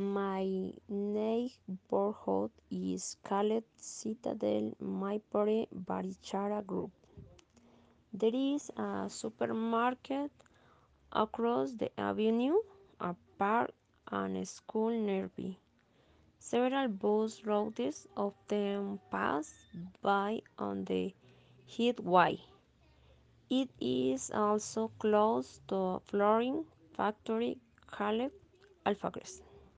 My neighborhood is called Citadel Maiporé Barichara Group. There is a supermarket across the avenue, a park, and a school nearby. Several bus routes of them pass by on the highway. It is also close to flooring factory called Alfagres.